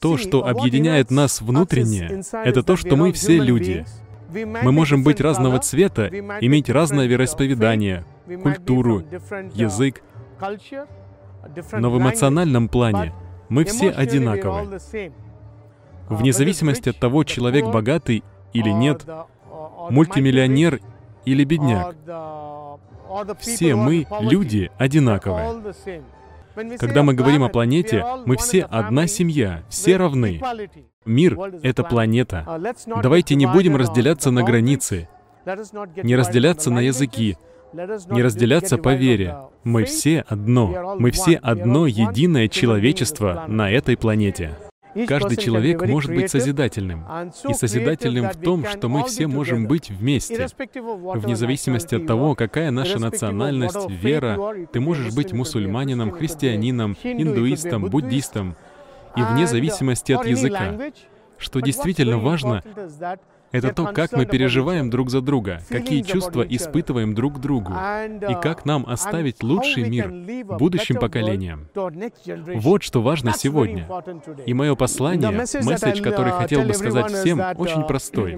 То, что объединяет нас внутренне, это то, что мы все люди. Мы можем быть разного цвета, иметь разное вероисповедание, культуру, язык, но в эмоциональном плане мы все одинаковы. Вне зависимости от того, человек богатый или нет, мультимиллионер или бедняк, все мы, люди, одинаковые. Когда мы говорим о планете, мы все одна семья, все равны. Мир — это планета. Давайте не будем разделяться на границы, не разделяться на языки, не разделяться по вере. Мы все одно. Мы все одно единое человечество на этой планете. Каждый человек может быть созидательным. И созидательным в том, что мы все можем быть вместе. Вне зависимости от того, какая наша национальность, вера, ты можешь быть мусульманином, христианином, индуистом, буддистом. И вне зависимости от языка. Что действительно важно, это то, как мы переживаем друг за друга, какие чувства испытываем друг к другу, и как нам оставить лучший мир будущим поколениям. Вот что важно сегодня. И мое послание, месседж, который хотел бы сказать всем, очень простой.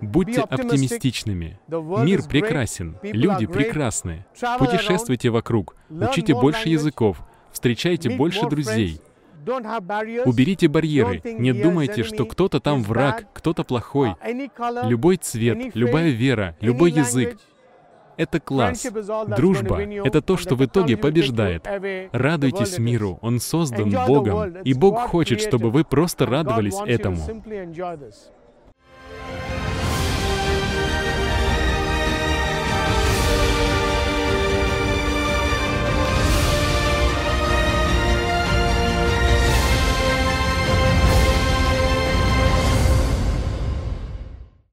Будьте оптимистичными. Мир прекрасен, люди прекрасны. Путешествуйте вокруг, учите больше языков, встречайте больше друзей, Уберите барьеры. Не думайте, что кто-то там враг, кто-то плохой. Любой цвет, любая вера, любой язык — это класс. Дружба — это то, что в итоге побеждает. Радуйтесь миру, он создан Богом, и Бог хочет, чтобы вы просто радовались этому.